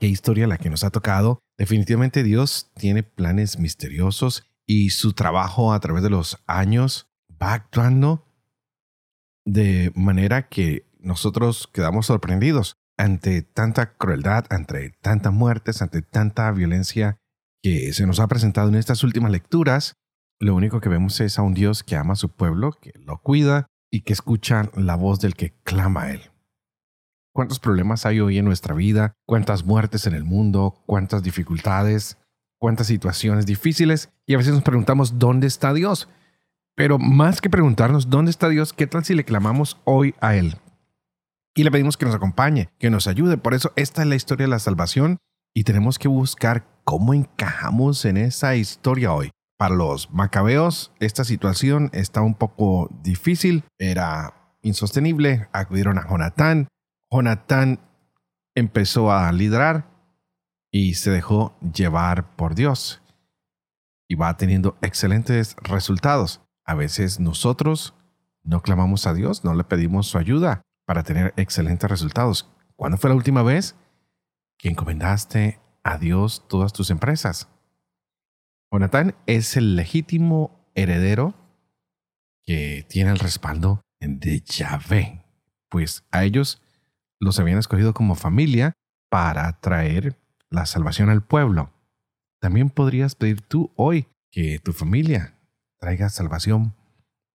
¿Qué historia la que nos ha tocado Definitivamente Dios tiene planes misteriosos y su trabajo a través de los años va actuando de manera que nosotros quedamos sorprendidos ante tanta crueldad, ante tantas muertes, ante tanta violencia que se nos ha presentado en estas últimas lecturas. Lo único que vemos es a un Dios que ama a su pueblo, que lo cuida y que escucha la voz del que clama a él cuántos problemas hay hoy en nuestra vida, cuántas muertes en el mundo, cuántas dificultades, cuántas situaciones difíciles y a veces nos preguntamos dónde está Dios. Pero más que preguntarnos dónde está Dios, ¿qué tal si le clamamos hoy a Él? Y le pedimos que nos acompañe, que nos ayude. Por eso esta es la historia de la salvación y tenemos que buscar cómo encajamos en esa historia hoy. Para los macabeos, esta situación está un poco difícil, era insostenible. Acudieron a Jonatán, Jonatán empezó a liderar y se dejó llevar por Dios. Y va teniendo excelentes resultados. A veces nosotros no clamamos a Dios, no le pedimos su ayuda para tener excelentes resultados. ¿Cuándo fue la última vez que encomendaste a Dios todas tus empresas? Jonatán es el legítimo heredero que tiene el respaldo de Yahvé, pues a ellos los habían escogido como familia para traer la salvación al pueblo. También podrías pedir tú hoy que tu familia traiga salvación,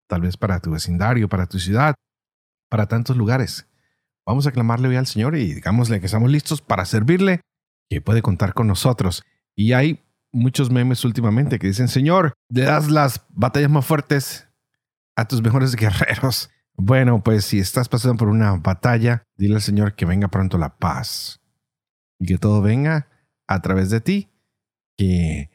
tal vez para tu vecindario, para tu ciudad, para tantos lugares. Vamos a clamarle hoy al Señor y digámosle que estamos listos para servirle, que puede contar con nosotros. Y hay muchos memes últimamente que dicen, Señor, le das las batallas más fuertes a tus mejores guerreros. Bueno, pues si estás pasando por una batalla, dile al Señor que venga pronto la paz y que todo venga a través de ti, que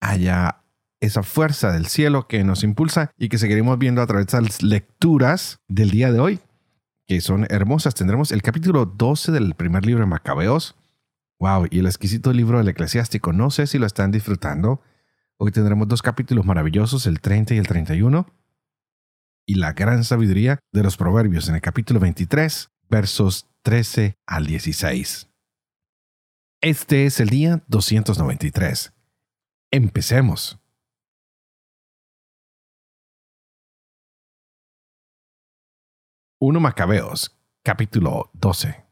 haya esa fuerza del cielo que nos impulsa y que seguiremos viendo a través de las lecturas del día de hoy, que son hermosas. Tendremos el capítulo 12 del primer libro de Macabeos. Wow, y el exquisito libro del eclesiástico. No sé si lo están disfrutando. Hoy tendremos dos capítulos maravillosos, el 30 y el 31 y la gran sabiduría de los Proverbios en el capítulo 23, versos 13 al 16. Este es el día 293. Empecemos. Uno Macabeos, capítulo 12.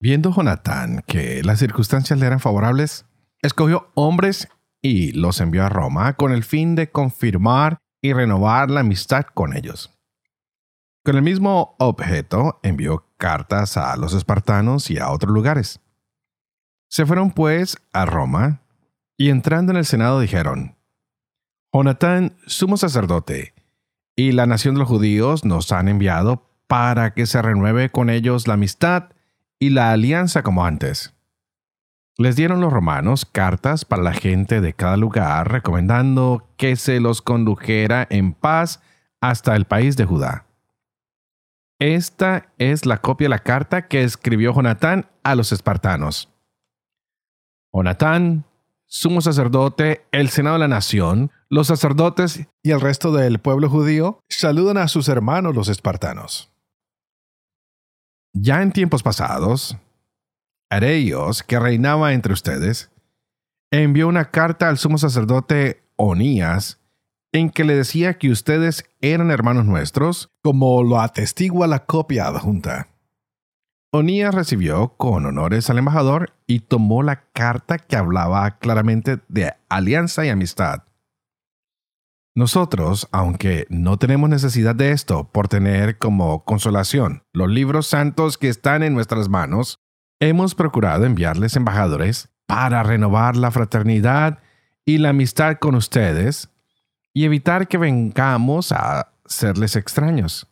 Viendo Jonatán que las circunstancias le eran favorables, escogió hombres y los envió a Roma con el fin de confirmar y renovar la amistad con ellos. Con el mismo objeto envió cartas a los espartanos y a otros lugares. Se fueron pues a Roma y entrando en el Senado dijeron, Jonatán, sumo sacerdote, y la nación de los judíos nos han enviado para que se renueve con ellos la amistad y la alianza como antes. Les dieron los romanos cartas para la gente de cada lugar recomendando que se los condujera en paz hasta el país de Judá. Esta es la copia de la carta que escribió Jonatán a los espartanos. Jonatán, sumo sacerdote, el Senado de la Nación, los sacerdotes y el resto del pueblo judío saludan a sus hermanos los espartanos. Ya en tiempos pasados, Areios, que reinaba entre ustedes, envió una carta al sumo sacerdote Onías en que le decía que ustedes eran hermanos nuestros, como lo atestigua la copia adjunta. Onías recibió con honores al embajador y tomó la carta que hablaba claramente de alianza y amistad. Nosotros, aunque no tenemos necesidad de esto por tener como consolación los libros santos que están en nuestras manos, hemos procurado enviarles embajadores para renovar la fraternidad y la amistad con ustedes y evitar que vengamos a serles extraños.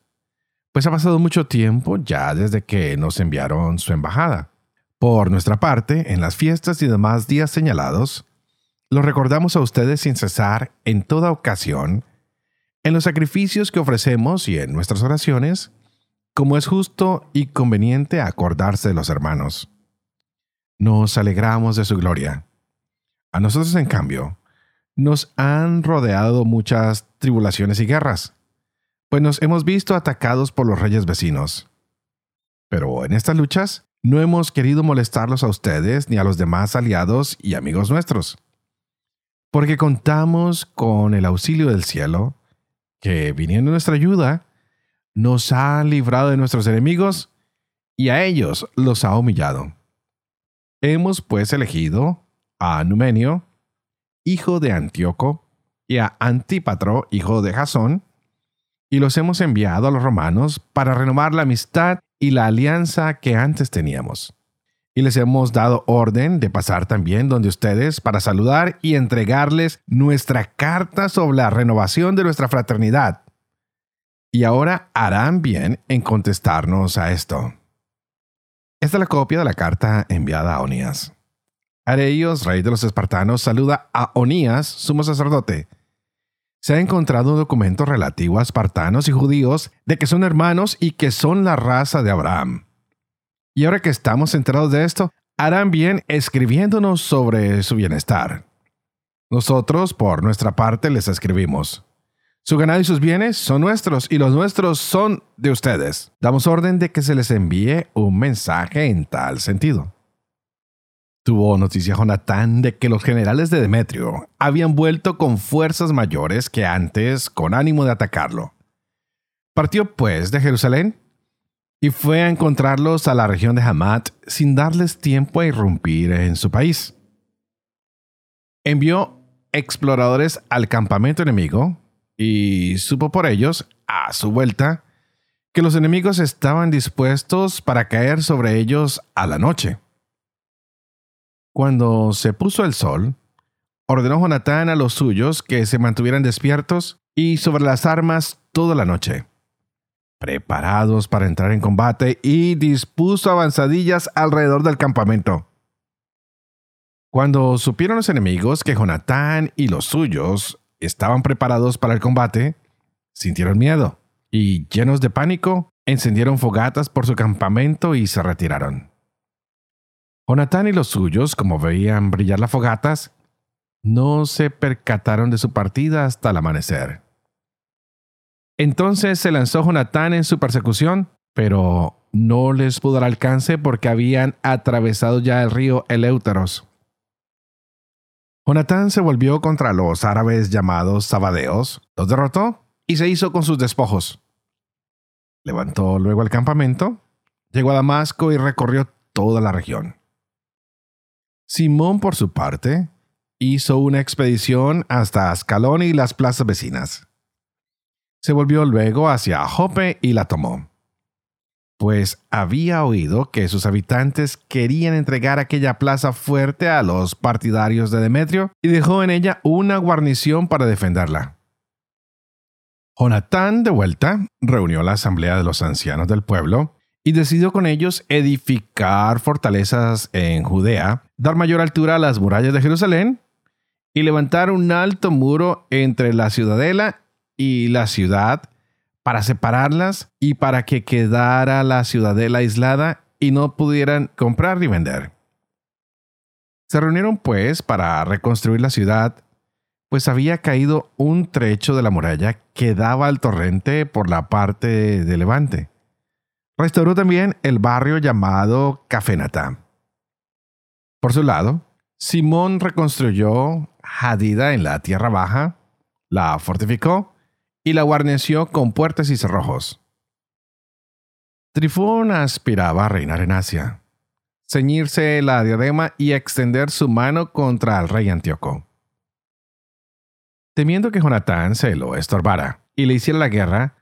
Pues ha pasado mucho tiempo ya desde que nos enviaron su embajada. Por nuestra parte, en las fiestas y demás días señalados, los recordamos a ustedes sin cesar en toda ocasión, en los sacrificios que ofrecemos y en nuestras oraciones, como es justo y conveniente acordarse de los hermanos. Nos alegramos de su gloria. A nosotros, en cambio, nos han rodeado muchas tribulaciones y guerras, pues nos hemos visto atacados por los reyes vecinos. Pero en estas luchas no hemos querido molestarlos a ustedes ni a los demás aliados y amigos nuestros, porque contamos con el auxilio del cielo, que viniendo nuestra ayuda, nos ha librado de nuestros enemigos y a ellos los ha humillado. Hemos pues elegido a Numenio, hijo de Antíoco, y a Antípatro, hijo de Jasón, y los hemos enviado a los romanos para renovar la amistad y la alianza que antes teníamos. Y les hemos dado orden de pasar también donde ustedes para saludar y entregarles nuestra carta sobre la renovación de nuestra fraternidad. Y ahora harán bien en contestarnos a esto. Esta es la copia de la carta enviada a Onías. Areios, rey de los espartanos, saluda a Onías, sumo sacerdote, se ha encontrado un documento relativo a espartanos y judíos de que son hermanos y que son la raza de Abraham. Y ahora que estamos enterados de esto, harán bien escribiéndonos sobre su bienestar. Nosotros, por nuestra parte, les escribimos. Su ganado y sus bienes son nuestros y los nuestros son de ustedes. Damos orden de que se les envíe un mensaje en tal sentido. Tuvo noticia Jonatán de que los generales de Demetrio habían vuelto con fuerzas mayores que antes con ánimo de atacarlo. Partió pues de Jerusalén y fue a encontrarlos a la región de Hamat sin darles tiempo a irrumpir en su país. Envió exploradores al campamento enemigo y supo por ellos, a su vuelta, que los enemigos estaban dispuestos para caer sobre ellos a la noche. Cuando se puso el sol, ordenó Jonatán a los suyos que se mantuvieran despiertos y sobre las armas toda la noche, preparados para entrar en combate y dispuso avanzadillas alrededor del campamento. Cuando supieron los enemigos que Jonatán y los suyos estaban preparados para el combate, sintieron miedo y, llenos de pánico, encendieron fogatas por su campamento y se retiraron. Jonatán y los suyos, como veían brillar las fogatas, no se percataron de su partida hasta el amanecer. Entonces se lanzó Jonatán en su persecución, pero no les pudo dar alcance porque habían atravesado ya el río Eleuteros. Jonatán se volvió contra los árabes llamados Sabadeos, los derrotó y se hizo con sus despojos. Levantó luego el campamento, llegó a Damasco y recorrió toda la región. Simón, por su parte, hizo una expedición hasta Ascalón y las plazas vecinas. Se volvió luego hacia Jope y la tomó, pues había oído que sus habitantes querían entregar aquella plaza fuerte a los partidarios de Demetrio y dejó en ella una guarnición para defenderla. Jonatán, de vuelta, reunió la asamblea de los ancianos del pueblo y decidió con ellos edificar fortalezas en Judea, dar mayor altura a las murallas de Jerusalén y levantar un alto muro entre la ciudadela y la ciudad para separarlas y para que quedara la ciudadela aislada y no pudieran comprar ni vender. Se reunieron pues para reconstruir la ciudad, pues había caído un trecho de la muralla que daba al torrente por la parte de levante Restauró también el barrio llamado Cafenatá. Por su lado, Simón reconstruyó Hadida en la tierra baja, la fortificó y la guarneció con puertas y cerrojos. Trifón aspiraba a reinar en Asia, ceñirse la diadema y extender su mano contra el rey Antíoco. Temiendo que Jonatán se lo estorbara y le hiciera la guerra,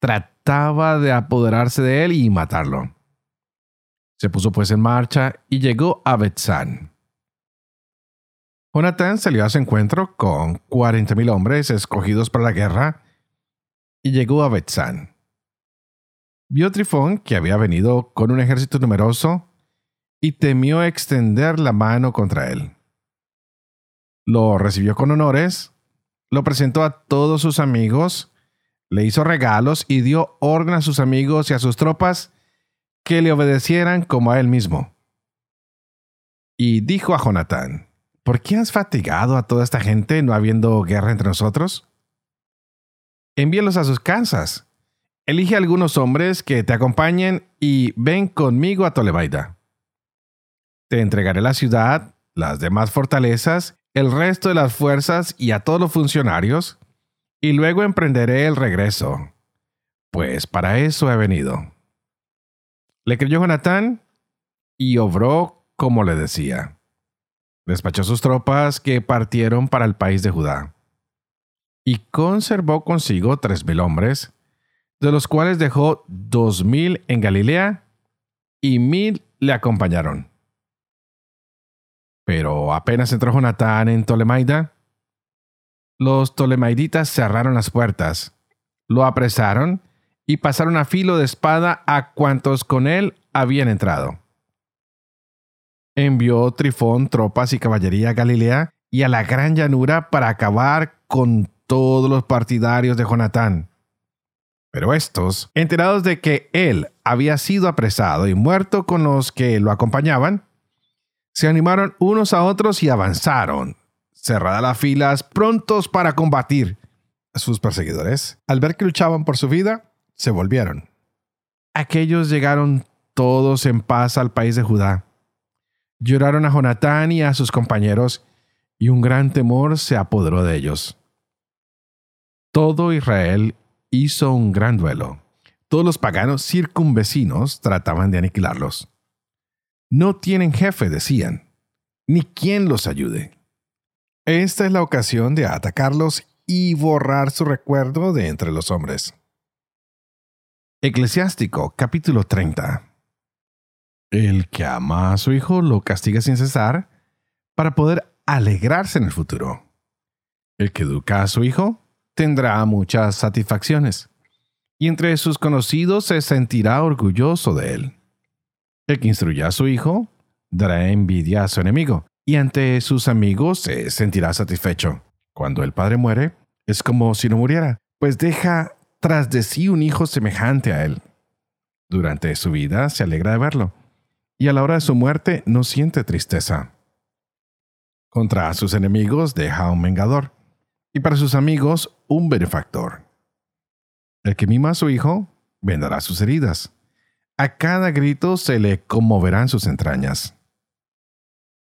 trataba de apoderarse de él y matarlo. Se puso pues en marcha y llegó a Betzán. Jonatán salió a su encuentro con cuarenta mil hombres escogidos para la guerra y llegó a Betzán. Vio Trifón que había venido con un ejército numeroso y temió extender la mano contra él. Lo recibió con honores, lo presentó a todos sus amigos, le hizo regalos y dio orden a sus amigos y a sus tropas que le obedecieran como a él mismo. Y dijo a Jonatán, ¿por qué has fatigado a toda esta gente no habiendo guerra entre nosotros? Envíalos a sus casas. Elige algunos hombres que te acompañen y ven conmigo a Tolemaida. Te entregaré la ciudad, las demás fortalezas, el resto de las fuerzas y a todos los funcionarios, y luego emprenderé el regreso, pues para eso he venido. Le creyó Jonatán y obró como le decía. Despachó sus tropas que partieron para el país de Judá y conservó consigo tres mil hombres, de los cuales dejó dos mil en Galilea y mil le acompañaron. Pero apenas entró Jonatán en Tolemaida, los tolemaiditas cerraron las puertas, lo apresaron y pasaron a filo de espada a cuantos con él habían entrado. Envió Trifón tropas y caballería a Galilea y a la gran llanura para acabar con todos los partidarios de Jonatán. Pero estos, enterados de que él había sido apresado y muerto con los que lo acompañaban, se animaron unos a otros y avanzaron, cerradas las filas, prontos para combatir. Sus perseguidores, al ver que luchaban por su vida, se volvieron. Aquellos llegaron todos en paz al país de Judá. Lloraron a Jonatán y a sus compañeros, y un gran temor se apoderó de ellos. Todo Israel hizo un gran duelo. Todos los paganos circunvecinos trataban de aniquilarlos. No tienen jefe, decían, ni quien los ayude. Esta es la ocasión de atacarlos y borrar su recuerdo de entre los hombres. Eclesiástico capítulo 30 El que ama a su hijo lo castiga sin cesar para poder alegrarse en el futuro. El que educa a su hijo tendrá muchas satisfacciones, y entre sus conocidos se sentirá orgulloso de él. El que instruya a su hijo dará envidia a su enemigo, y ante sus amigos se sentirá satisfecho. Cuando el padre muere, es como si no muriera, pues deja tras de sí un hijo semejante a él. Durante su vida se alegra de verlo, y a la hora de su muerte no siente tristeza. Contra sus enemigos deja un vengador, y para sus amigos un benefactor. El que mima a su hijo vendará sus heridas. A cada grito se le conmoverán sus entrañas.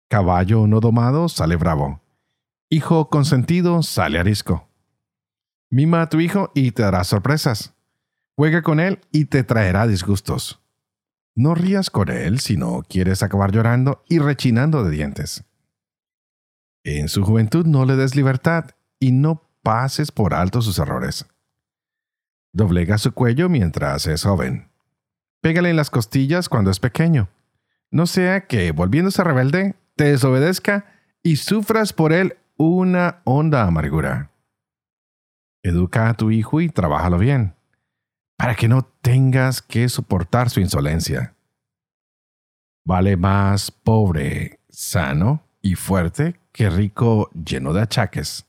Caballo no domado sale bravo. Hijo consentido sale arisco. Mima a tu hijo y te dará sorpresas. Juega con él y te traerá disgustos. No rías con él si no quieres acabar llorando y rechinando de dientes. En su juventud no le des libertad y no pases por alto sus errores. Doblega su cuello mientras es joven. Pégale en las costillas cuando es pequeño. No sea que, volviéndose rebelde, te desobedezca y sufras por él una honda amargura. Educa a tu hijo y trabájalo bien, para que no tengas que soportar su insolencia. Vale más pobre, sano y fuerte que rico lleno de achaques.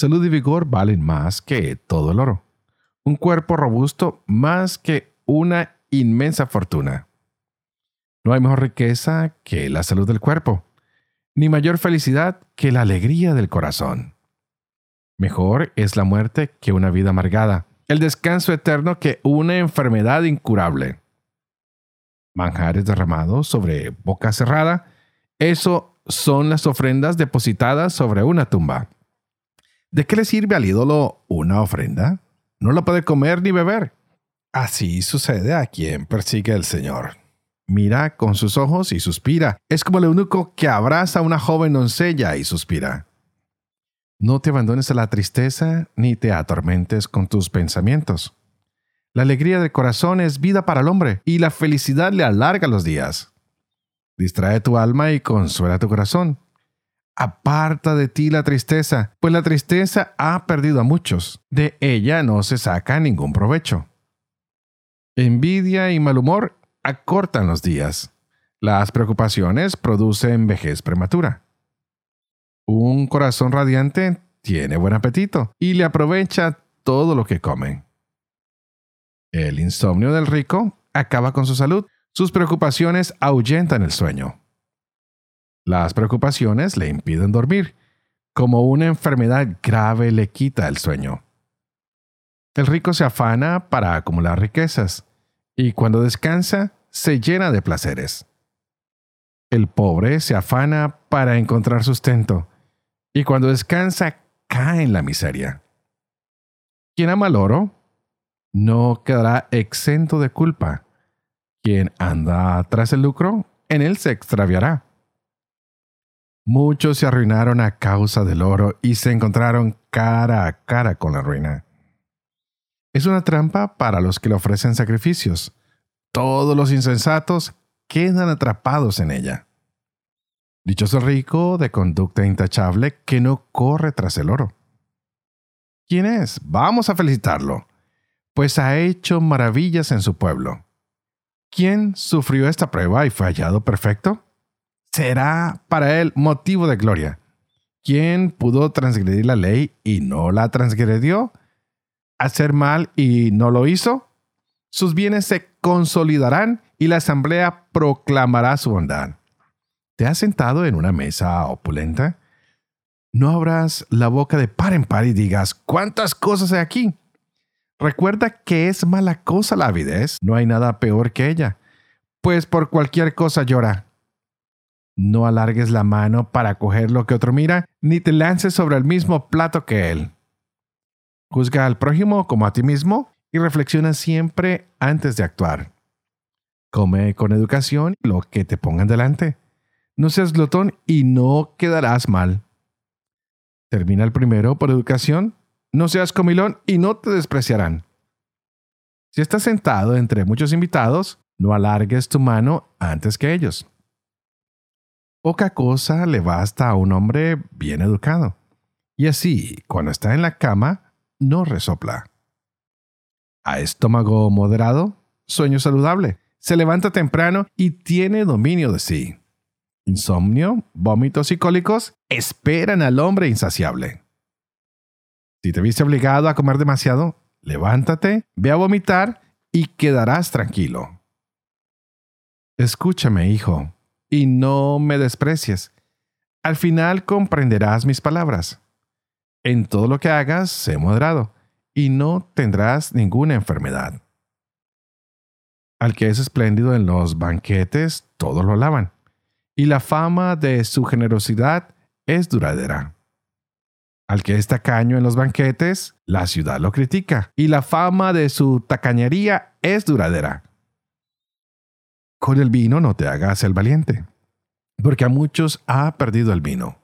Salud y vigor valen más que todo el oro. Un cuerpo robusto más que una inmensa fortuna. No hay mejor riqueza que la salud del cuerpo, ni mayor felicidad que la alegría del corazón. Mejor es la muerte que una vida amargada, el descanso eterno que una enfermedad incurable. Manjares derramados sobre boca cerrada, eso son las ofrendas depositadas sobre una tumba. ¿De qué le sirve al ídolo una ofrenda? No la puede comer ni beber. Así sucede a quien persigue al Señor. Mira con sus ojos y suspira. Es como el eunuco que abraza a una joven doncella y suspira. No te abandones a la tristeza ni te atormentes con tus pensamientos. La alegría del corazón es vida para el hombre y la felicidad le alarga los días. Distrae tu alma y consuela tu corazón aparta de ti la tristeza, pues la tristeza ha perdido a muchos. De ella no se saca ningún provecho. Envidia y mal humor acortan los días. Las preocupaciones producen vejez prematura. Un corazón radiante tiene buen apetito y le aprovecha todo lo que come. El insomnio del rico acaba con su salud. Sus preocupaciones ahuyentan el sueño. Las preocupaciones le impiden dormir. Como una enfermedad grave le quita el sueño. El rico se afana para acumular riquezas y cuando descansa se llena de placeres. El pobre se afana para encontrar sustento y cuando descansa cae en la miseria. Quien ama el oro no quedará exento de culpa. Quien anda tras el lucro, en él se extraviará. Muchos se arruinaron a causa del oro y se encontraron cara a cara con la ruina. Es una trampa para los que le ofrecen sacrificios. Todos los insensatos quedan atrapados en ella. Dichoso el rico de conducta intachable que no corre tras el oro. ¿Quién es? Vamos a felicitarlo, pues ha hecho maravillas en su pueblo. ¿Quién sufrió esta prueba y fue hallado perfecto? Será para él motivo de gloria. ¿Quién pudo transgredir la ley y no la transgredió? hacer mal y no lo hizo, sus bienes se consolidarán y la asamblea proclamará su bondad. ¿Te has sentado en una mesa opulenta? No abras la boca de par en par y digas, ¿cuántas cosas hay aquí? Recuerda que es mala cosa la avidez, no hay nada peor que ella, pues por cualquier cosa llora. No alargues la mano para coger lo que otro mira, ni te lances sobre el mismo plato que él. Juzga al prójimo como a ti mismo y reflexiona siempre antes de actuar. Come con educación lo que te pongan delante. No seas glotón y no quedarás mal. Termina el primero por educación. No seas comilón y no te despreciarán. Si estás sentado entre muchos invitados, no alargues tu mano antes que ellos. Poca cosa le basta a un hombre bien educado. Y así, cuando está en la cama, no resopla. A estómago moderado, sueño saludable, se levanta temprano y tiene dominio de sí. Insomnio, vómitos y cólicos esperan al hombre insaciable. Si te viste obligado a comer demasiado, levántate, ve a vomitar y quedarás tranquilo. Escúchame, hijo, y no me desprecies. Al final comprenderás mis palabras. En todo lo que hagas, sé moderado, y no tendrás ninguna enfermedad. Al que es espléndido en los banquetes, todos lo alaban, y la fama de su generosidad es duradera. Al que es tacaño en los banquetes, la ciudad lo critica, y la fama de su tacañería es duradera. Con el vino no te hagas el valiente, porque a muchos ha perdido el vino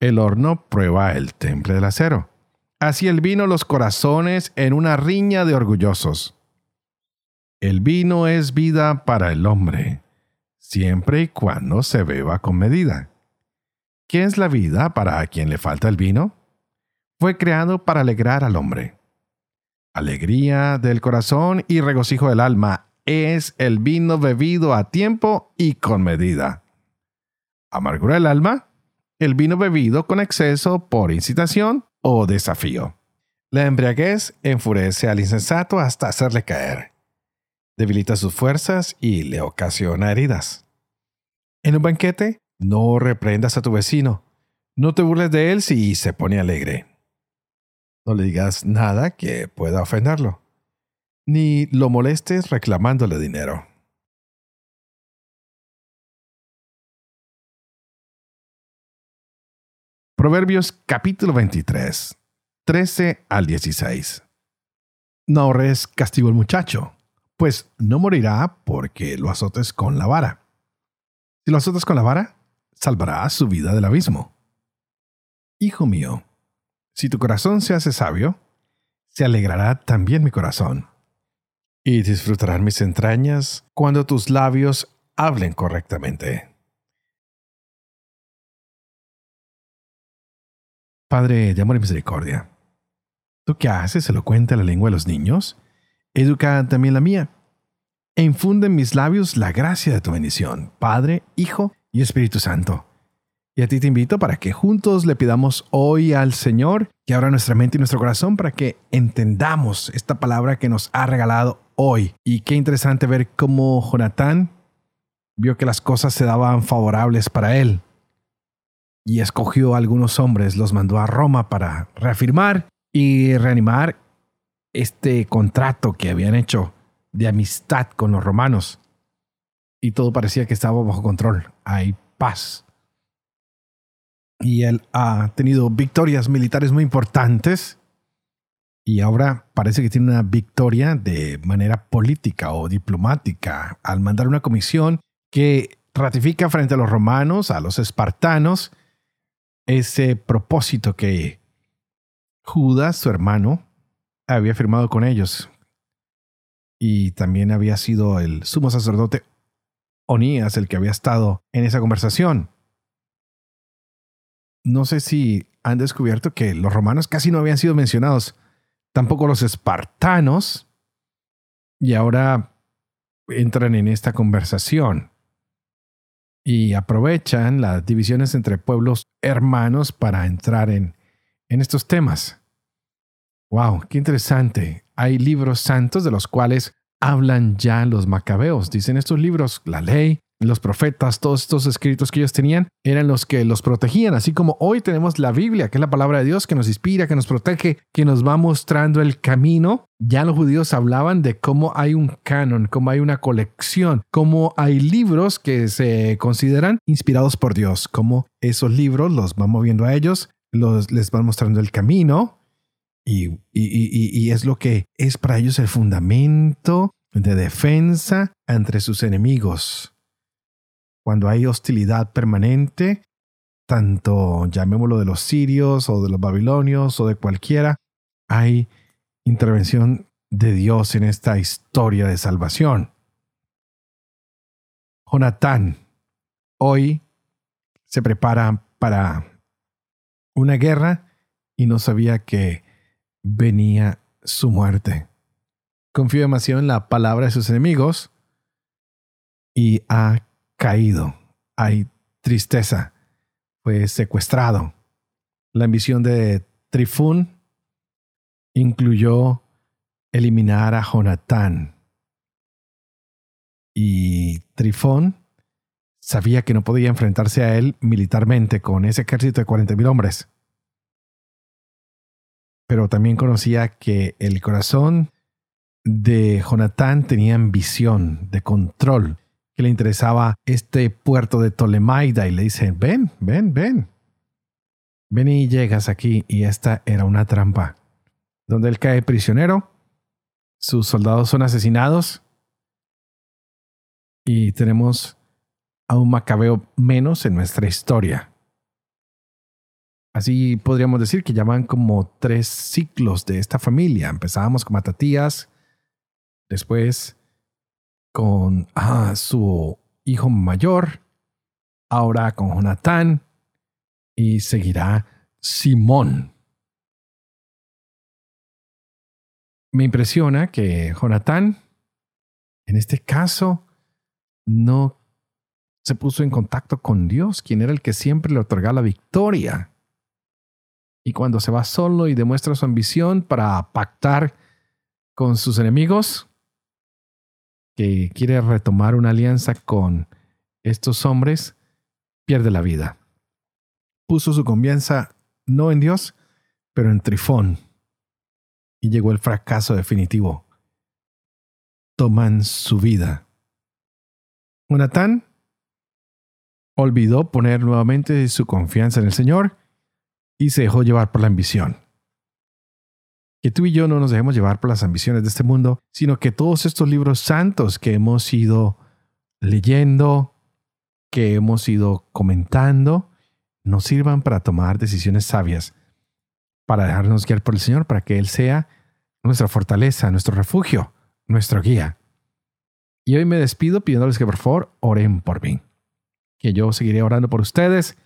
el horno prueba el temple del acero. Así el vino los corazones en una riña de orgullosos. El vino es vida para el hombre, siempre y cuando se beba con medida. ¿Qué es la vida para quien le falta el vino? Fue creado para alegrar al hombre. Alegría del corazón y regocijo del alma es el vino bebido a tiempo y con medida. Amargura del alma el vino bebido con exceso por incitación o desafío. La embriaguez enfurece al insensato hasta hacerle caer. Debilita sus fuerzas y le ocasiona heridas. En un banquete, no reprendas a tu vecino. No te burles de él si se pone alegre. No le digas nada que pueda ofenderlo. Ni lo molestes reclamándole dinero. Proverbios capítulo 23, 13 al 16. No ahorres castigo al muchacho, pues no morirá porque lo azotes con la vara. Si lo azotas con la vara, salvará su vida del abismo. Hijo mío, si tu corazón se hace sabio, se alegrará también mi corazón. Y disfrutarán mis entrañas cuando tus labios hablen correctamente. Padre de amor y misericordia, ¿tú qué haces? ¿Se lo cuenta la lengua de los niños? Educa también la mía. e infunde en mis labios la gracia de tu bendición, Padre, Hijo y Espíritu Santo. Y a ti te invito para que juntos le pidamos hoy al Señor que abra nuestra mente y nuestro corazón para que entendamos esta palabra que nos ha regalado hoy. Y qué interesante ver cómo Jonatán vio que las cosas se daban favorables para él y escogió a algunos hombres, los mandó a Roma para reafirmar y reanimar este contrato que habían hecho de amistad con los romanos. Y todo parecía que estaba bajo control. Hay paz. Y él ha tenido victorias militares muy importantes. Y ahora parece que tiene una victoria de manera política o diplomática al mandar una comisión que ratifica frente a los romanos, a los espartanos, ese propósito que Judas, su hermano, había firmado con ellos y también había sido el sumo sacerdote Onías el que había estado en esa conversación. No sé si han descubierto que los romanos casi no habían sido mencionados, tampoco los espartanos, y ahora entran en esta conversación y aprovechan las divisiones entre pueblos hermanos para entrar en, en estos temas. ¡Wow! ¡Qué interesante! hay libros santos de los cuales hablan ya los macabeos. Dicen estos libros, la ley, los profetas, todos estos escritos que ellos tenían, eran los que los protegían, así como hoy tenemos la Biblia, que es la palabra de Dios que nos inspira, que nos protege, que nos va mostrando el camino. Ya los judíos hablaban de cómo hay un canon, cómo hay una colección, cómo hay libros que se consideran inspirados por Dios, cómo esos libros los van moviendo a ellos, los, les van mostrando el camino, y, es lo que es para ellos el fundamento de defensa entre sus enemigos. Cuando hay hostilidad permanente, tanto llamémoslo de los sirios o de los babilonios o de cualquiera, hay intervención de Dios en esta historia de salvación. Jonatán hoy se prepara para una guerra y no sabía que venía su muerte. Confió demasiado en la palabra de sus enemigos y ha caído. Hay tristeza. Fue secuestrado. La ambición de Trifún incluyó eliminar a Jonatán. Y Trifón sabía que no podía enfrentarse a él militarmente con ese ejército de 40.000 hombres pero también conocía que el corazón de Jonatán tenía ambición, de control, que le interesaba este puerto de Tolemaida y le dice, ven, ven, ven. Ven y llegas aquí y esta era una trampa, donde él cae prisionero, sus soldados son asesinados y tenemos a un macabeo menos en nuestra historia. Así podríamos decir que llaman como tres ciclos de esta familia. Empezábamos con Matatías, después con ah, su hijo mayor, ahora con Jonatán y seguirá Simón. Me impresiona que Jonatán, en este caso, no se puso en contacto con Dios, quien era el que siempre le otorgaba la victoria. Y cuando se va solo y demuestra su ambición para pactar con sus enemigos, que quiere retomar una alianza con estos hombres, pierde la vida. Puso su confianza no en Dios, pero en Trifón. Y llegó el fracaso definitivo. Toman su vida. Jonatán olvidó poner nuevamente su confianza en el Señor y se dejó llevar por la ambición. Que tú y yo no nos dejemos llevar por las ambiciones de este mundo, sino que todos estos libros santos que hemos ido leyendo, que hemos ido comentando, nos sirvan para tomar decisiones sabias, para dejarnos guiar por el Señor, para que Él sea nuestra fortaleza, nuestro refugio, nuestro guía. Y hoy me despido pidiéndoles que por favor oren por mí, que yo seguiré orando por ustedes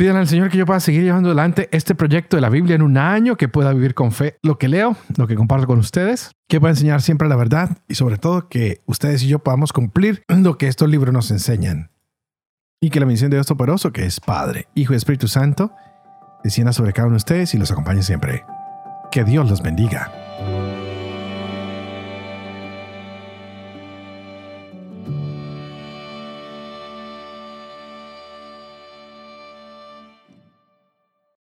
Pidan al Señor que yo pueda seguir llevando adelante este proyecto de la Biblia en un año, que pueda vivir con fe lo que leo, lo que comparto con ustedes, que pueda enseñar siempre la verdad y sobre todo que ustedes y yo podamos cumplir lo que estos libros nos enseñan. Y que la misión de Dios Todopoderoso, que es Padre, Hijo y Espíritu Santo, descienda sobre cada uno de ustedes y los acompañe siempre. Que Dios los bendiga.